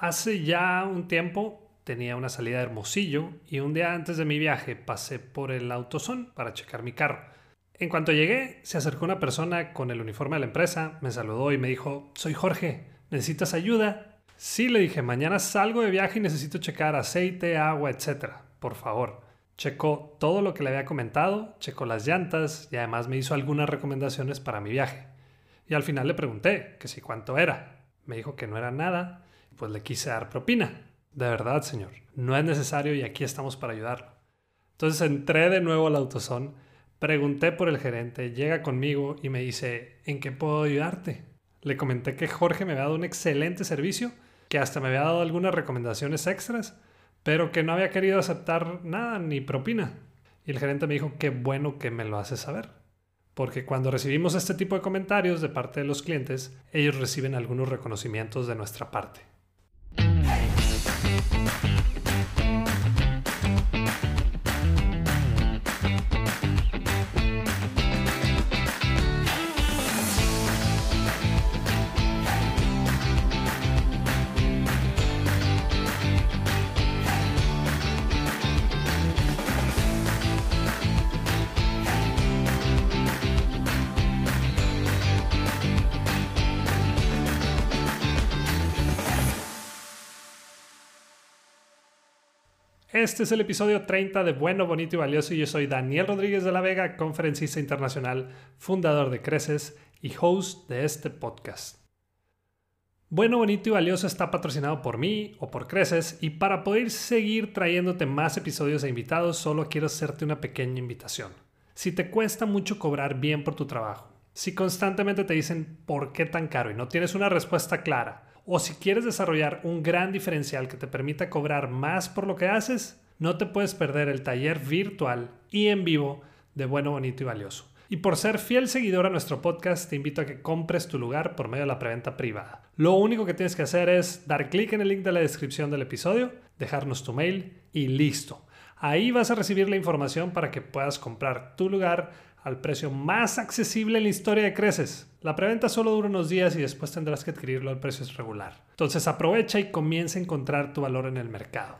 Hace ya un tiempo tenía una salida de Hermosillo y un día antes de mi viaje pasé por el autosón para checar mi carro. En cuanto llegué, se acercó una persona con el uniforme de la empresa, me saludó y me dijo, soy Jorge, ¿necesitas ayuda? Sí, le dije, mañana salgo de viaje y necesito checar aceite, agua, etc. Por favor. Checó todo lo que le había comentado, checó las llantas y además me hizo algunas recomendaciones para mi viaje. Y al final le pregunté que si cuánto era. Me dijo que no era nada pues le quise dar propina. De verdad, señor, no es necesario y aquí estamos para ayudarlo. Entonces entré de nuevo al autosón, pregunté por el gerente, llega conmigo y me dice, ¿en qué puedo ayudarte? Le comenté que Jorge me había dado un excelente servicio, que hasta me había dado algunas recomendaciones extras, pero que no había querido aceptar nada ni propina. Y el gerente me dijo, qué bueno que me lo hace saber. Porque cuando recibimos este tipo de comentarios de parte de los clientes, ellos reciben algunos reconocimientos de nuestra parte. Thank you. Este es el episodio 30 de Bueno, Bonito y Valioso y yo soy Daniel Rodríguez de la Vega, conferencista internacional, fundador de Creces y host de este podcast. Bueno, Bonito y Valioso está patrocinado por mí o por Creces y para poder seguir trayéndote más episodios e invitados solo quiero hacerte una pequeña invitación. Si te cuesta mucho cobrar bien por tu trabajo, si constantemente te dicen por qué tan caro y no tienes una respuesta clara, o si quieres desarrollar un gran diferencial que te permita cobrar más por lo que haces, no te puedes perder el taller virtual y en vivo de Bueno, Bonito y Valioso. Y por ser fiel seguidor a nuestro podcast, te invito a que compres tu lugar por medio de la preventa privada. Lo único que tienes que hacer es dar clic en el link de la descripción del episodio, dejarnos tu mail y listo. Ahí vas a recibir la información para que puedas comprar tu lugar al precio más accesible en la historia de Creces. La preventa solo dura unos días y después tendrás que adquirirlo al precio regular. Entonces aprovecha y comienza a encontrar tu valor en el mercado.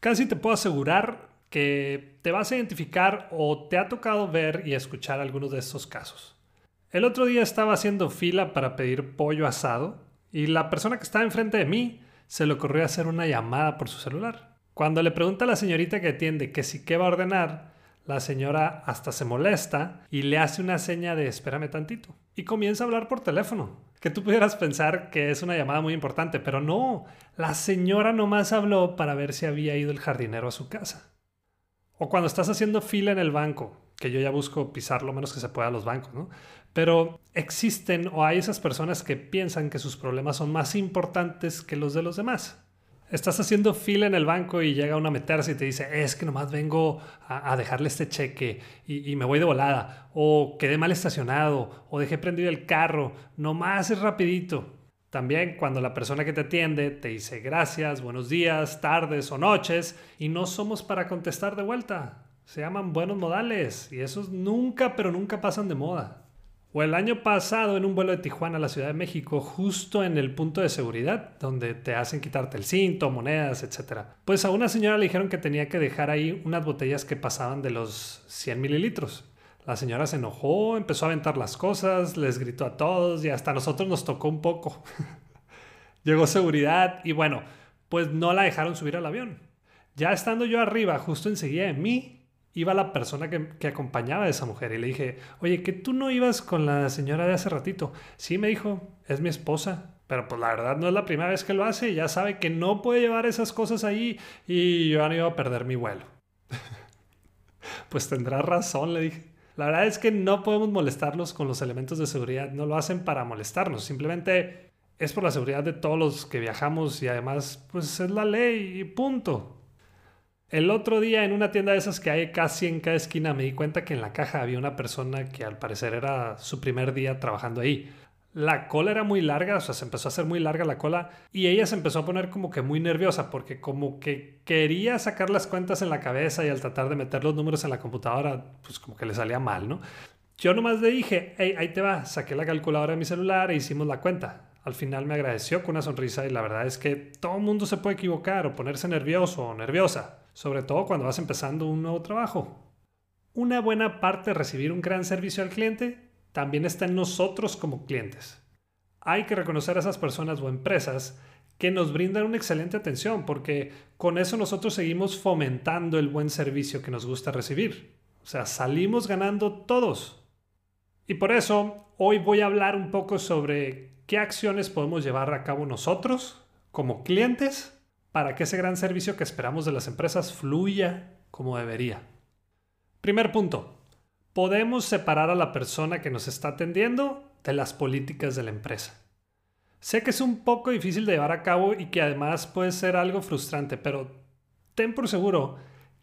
Casi te puedo asegurar que te vas a identificar o te ha tocado ver y escuchar algunos de estos casos. El otro día estaba haciendo fila para pedir pollo asado y la persona que estaba enfrente de mí se le ocurrió hacer una llamada por su celular. Cuando le pregunta a la señorita que atiende que si qué va a ordenar, la señora hasta se molesta y le hace una seña de espérame tantito. Y comienza a hablar por teléfono. Que tú pudieras pensar que es una llamada muy importante, pero no. La señora nomás habló para ver si había ido el jardinero a su casa. O cuando estás haciendo fila en el banco, que yo ya busco pisar lo menos que se pueda los bancos, ¿no? Pero existen o hay esas personas que piensan que sus problemas son más importantes que los de los demás. Estás haciendo fila en el banco y llega una a meterse y te dice, es que nomás vengo a, dejarle este cheque y, y, me voy de volada, o quedé mal estacionado, o dejé prendido el carro, nomás es rapidito. También cuando la persona que te atiende te dice gracias, buenos días, tardes o noches, y no somos para contestar de vuelta. Se llaman buenos modales y esos nunca, pero nunca pasan de moda. O el año pasado en un vuelo de Tijuana a la Ciudad de México, justo en el punto de seguridad, donde te hacen quitarte el cinto, monedas, etc. Pues a una señora le dijeron que tenía que dejar ahí unas botellas que pasaban de los 100 mililitros. La señora se enojó, empezó a aventar las cosas, les gritó a todos y hasta a nosotros nos tocó un poco. Llegó seguridad y bueno, pues no la dejaron subir al avión. Ya estando yo arriba, justo enseguida de mí, iba la persona que, acompañaba a esa mujer y le dije, oye, que tú no ibas con la señora de hace ratito. Sí, me dijo, es mi esposa. Pero pues la verdad no es la primera vez que lo hace. Ya sabe que no puede llevar esas cosas ahí y yo no iba a perder mi vuelo. pues tendrá razón, le dije. La verdad es que no podemos molestarlos con los elementos de seguridad. No lo hacen para molestarnos. Simplemente es por la seguridad de todos los que viajamos y además pues es la ley y punto. El otro día en una tienda de esas que hay casi en cada esquina me di cuenta que en la caja había una persona que al parecer era su primer día trabajando ahí. la cola era muy larga, o sea, se empezó a hacer muy larga la cola y ella se empezó a poner como que muy nerviosa porque como que quería sacar las cuentas en la cabeza y al tratar de meter los números en la computadora, pues como que le salía mal, ¿no? Yo nomás le dije, hey, ahí te va, saqué la calculadora de mi celular e hicimos la cuenta. Al final me agradeció con una sonrisa y la verdad es que todo el mundo se puede equivocar o ponerse nervioso o nerviosa, sobre todo cuando vas empezando un nuevo trabajo. Una buena parte de recibir un gran servicio al cliente también está en nosotros como clientes. Hay que reconocer a esas personas o empresas que nos brindan una excelente atención porque con eso nosotros seguimos fomentando el buen servicio que nos gusta recibir. O sea, salimos ganando todos. Y por eso hoy voy a hablar un poco sobre qué acciones podemos llevar a cabo nosotros como clientes para que ese gran servicio que esperamos de las empresas fluya como debería. Primer punto, podemos separar a la persona que nos está atendiendo de las políticas de la empresa. Sé que es un poco difícil de llevar a cabo y que además puede ser algo frustrante, pero ten por seguro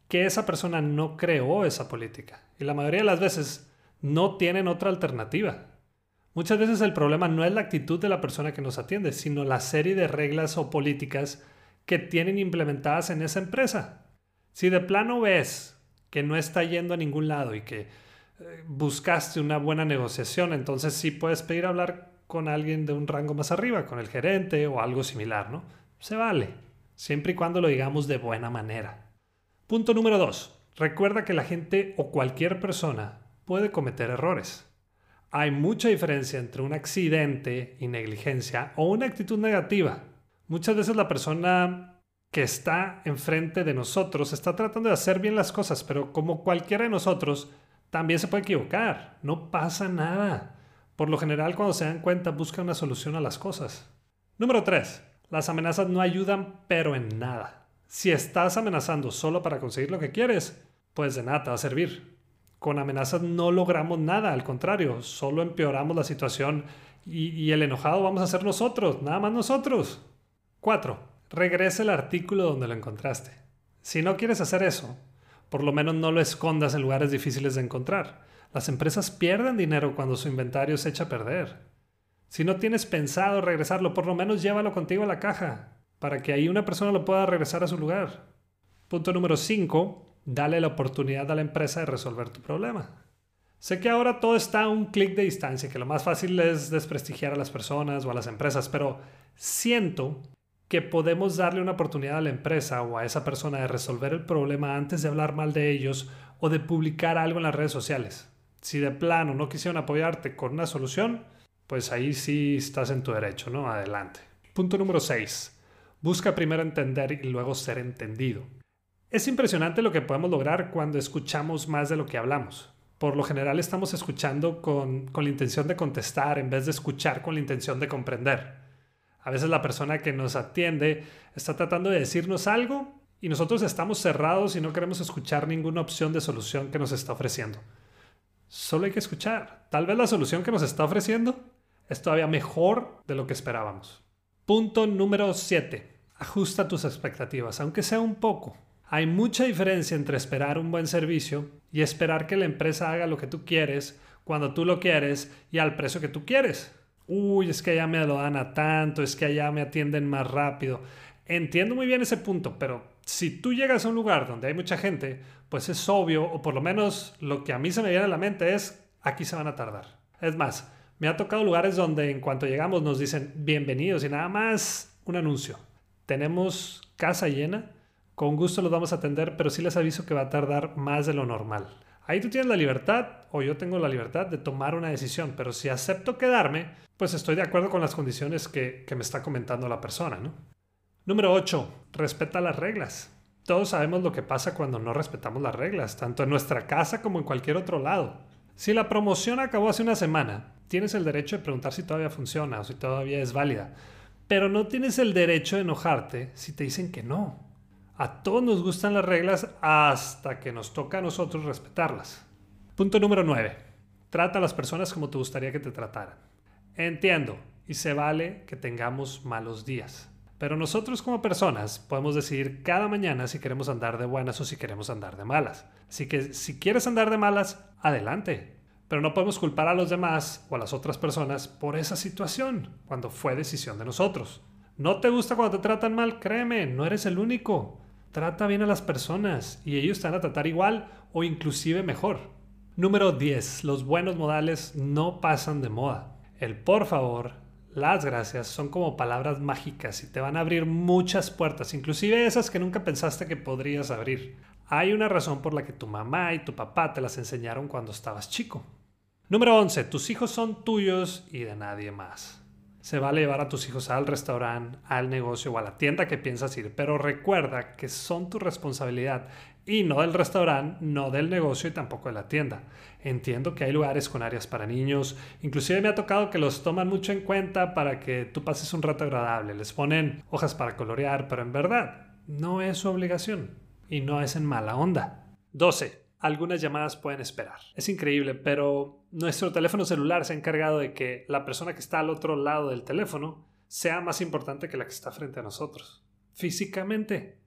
que esa persona no creó esa política y la mayoría de las veces no tienen otra alternativa. Muchas veces el problema no es la actitud de la persona que nos atiende, sino la serie de reglas o políticas que tienen implementadas en esa empresa. Si de plano ves que no está yendo a ningún lado y que buscaste una buena negociación, entonces sí puedes pedir hablar con alguien de un rango más arriba, con el gerente o algo similar, ¿no? Se vale, siempre y cuando lo digamos de buena manera. Punto número dos. Recuerda que la gente o cualquier persona puede cometer errores. Hay mucha diferencia entre un accidente y negligencia o una actitud negativa. Muchas veces la persona que está enfrente de nosotros está tratando de hacer bien las cosas, pero como cualquiera de nosotros, también se puede equivocar, no pasa nada. Por lo general, cuando se dan cuenta, buscan una solución a las cosas. Número 3. Las amenazas no ayudan, pero en nada. Si estás amenazando solo para conseguir lo que quieres, pues de nada te va a servir. Con amenazas no logramos nada, al contrario, solo empeoramos la situación y, y el enojado vamos a ser nosotros, nada más nosotros. 4. Regresa el artículo donde lo encontraste. Si no quieres hacer eso, por lo menos no lo escondas en lugares difíciles de encontrar. Las empresas pierden dinero cuando su inventario se echa a perder. Si no tienes pensado regresarlo, por lo menos llévalo contigo a la caja, para que ahí una persona lo pueda regresar a su lugar. Punto número 5. Dale la oportunidad a la empresa de resolver tu problema. Sé que ahora todo está a un clic de distancia, que lo más fácil es desprestigiar a las personas o a las empresas, pero siento que podemos darle una oportunidad a la empresa o a esa persona de resolver el problema antes de hablar mal de ellos o de publicar algo en las redes sociales. Si de plano no quisieron apoyarte con una solución, pues ahí sí estás en tu derecho, ¿no? Adelante. Punto número 6. Busca primero entender y luego ser entendido. Es impresionante lo que podemos lograr cuando escuchamos más de lo que hablamos. Por lo general estamos escuchando con, con la intención de contestar en vez de escuchar con la intención de comprender. A veces la persona que nos atiende está tratando de decirnos algo y nosotros estamos cerrados y no queremos escuchar ninguna opción de solución que nos está ofreciendo. Solo hay que escuchar. Tal vez la solución que nos está ofreciendo es todavía mejor de lo que esperábamos. Punto número 7. Ajusta tus expectativas, aunque sea un poco. Hay mucha diferencia entre esperar un buen servicio y esperar que la empresa haga lo que tú quieres, cuando tú lo quieres y al precio que tú quieres uy, es que allá me lo dan a tanto, es que allá me atienden más rápido. Entiendo muy bien ese punto, pero si tú llegas a un lugar donde hay mucha gente, pues es obvio, o por lo menos lo que a mí se me viene a la mente es, aquí se van a tardar. Es más, me ha tocado lugares donde en cuanto llegamos nos dicen bienvenidos y nada más un anuncio. Tenemos casa llena, con gusto los vamos a atender, pero sí les aviso que va a tardar más de lo normal. Ahí tú tienes la libertad, o yo tengo la libertad de tomar una decisión, pero si acepto quedarme, pues estoy de acuerdo con las condiciones que, me está comentando la persona, ¿no? Número 8. Respeta las reglas. Todos sabemos lo que pasa cuando no respetamos las reglas, tanto en nuestra casa como en cualquier otro lado. Si la promoción acabó hace una semana, tienes el derecho de preguntar si todavía funciona o si todavía es válida, pero no tienes el derecho de enojarte si te dicen que no. A todos nos gustan las reglas hasta que nos toca a nosotros respetarlas. Punto número 9. Trata a las personas como te gustaría que te trataran. Entiendo, y se vale que tengamos malos días. Pero nosotros como personas podemos decidir cada mañana si queremos andar de buenas o si queremos andar de malas. Así que si quieres andar de malas, adelante. Pero no podemos culpar a los demás o a las otras personas por esa situación, cuando fue decisión de nosotros. ¿No te gusta cuando te tratan mal? Créeme, no eres el único. Trata bien a las personas y ellos te van a tratar igual o inclusive mejor. Número 10. Los buenos modales no pasan de moda. El por favor, las gracias son como palabras mágicas y te van a abrir muchas puertas, inclusive esas que nunca pensaste que podrías abrir. Hay una razón por la que tu mamá y tu papá te las enseñaron cuando estabas chico. Número 11. Tus hijos son tuyos y de nadie más. Se vale llevar a tus hijos al restaurante, al negocio o a la tienda que piensas ir, pero recuerda que son tu responsabilidad y no del restaurante, no del negocio y tampoco de la tienda. Entiendo que hay lugares con áreas para niños, inclusive me ha tocado que los toman mucho en cuenta para que tú pases un rato agradable, les ponen hojas para colorear, pero en verdad no es su obligación y no es en mala onda. 12 algunas llamadas pueden esperar. Es increíble, pero nuestro teléfono celular se ha encargado de que la persona que está al otro lado del teléfono sea más importante que la que está frente a nosotros. Físicamente.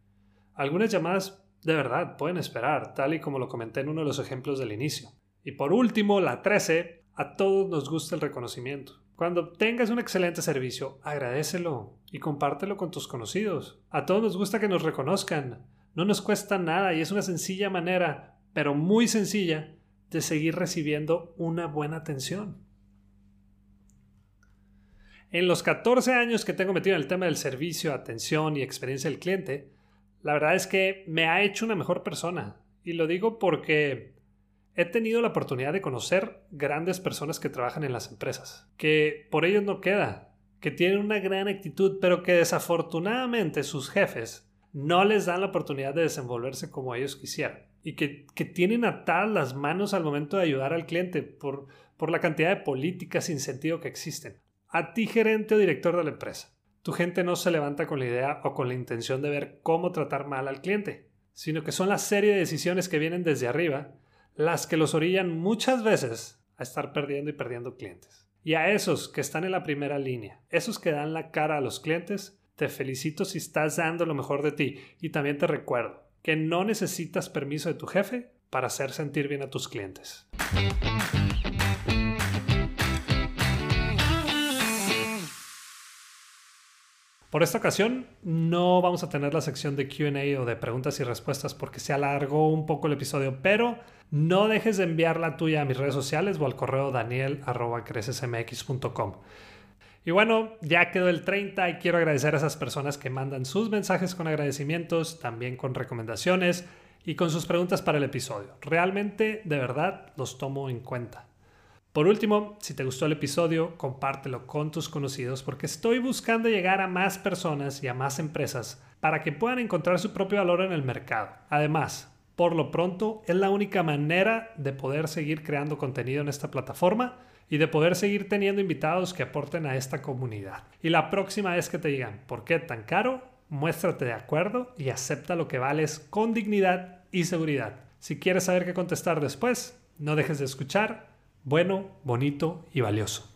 Algunas llamadas de verdad pueden esperar, tal y como lo comenté en uno de los ejemplos del inicio. Y por último, la 13, a todos nos gusta el reconocimiento. Cuando tengas un excelente servicio, agradecelo y compártelo con tus conocidos. A todos nos gusta que nos reconozcan. No nos cuesta nada y es una sencilla manera pero muy sencilla, de seguir recibiendo una buena atención. En los 14 años que tengo metido en el tema del servicio, atención y experiencia del cliente, la verdad es que me ha hecho una mejor persona. Y lo digo porque he tenido la oportunidad de conocer grandes personas que trabajan en las empresas, que por ellos no queda, que tienen una gran actitud, pero que desafortunadamente sus jefes no les dan la oportunidad de desenvolverse como ellos quisieran y que, tienen atadas las manos al momento de ayudar al cliente por, por la cantidad de políticas sin sentido que existen. A ti, gerente o director de la empresa, tu gente no se levanta con la idea o con la intención de ver cómo tratar mal al cliente, sino que son la serie de decisiones que vienen desde arriba las que los orillan muchas veces a estar perdiendo y perdiendo clientes. Y a esos que están en la primera línea, esos que dan la cara a los clientes, te felicito si estás dando lo mejor de ti y también te recuerdo, que no necesitas permiso de tu jefe para hacer sentir bien a tus clientes. Por esta ocasión no vamos a tener la sección de QA o de preguntas y respuestas porque se alargó un poco el episodio, pero no dejes de enviar la tuya a mis redes sociales o al correo daniel.crecesmx.com. Y bueno, ya quedó el 30 y quiero agradecer a esas personas que mandan sus mensajes con agradecimientos, también con recomendaciones y con sus preguntas para el episodio. Realmente, de verdad, los tomo en cuenta. Por último, si te gustó el episodio, compártelo con tus conocidos porque estoy buscando llegar a más personas y a más empresas para que puedan encontrar su propio valor en el mercado. Además, por lo pronto, es la única manera de poder seguir creando contenido en esta plataforma y de poder seguir teniendo invitados que aporten a esta comunidad. Y la próxima vez que te digan, ¿por qué tan caro? Muéstrate de acuerdo y acepta lo que vales con dignidad y seguridad. Si quieres saber qué contestar después, no dejes de escuchar. Bueno, bonito y valioso.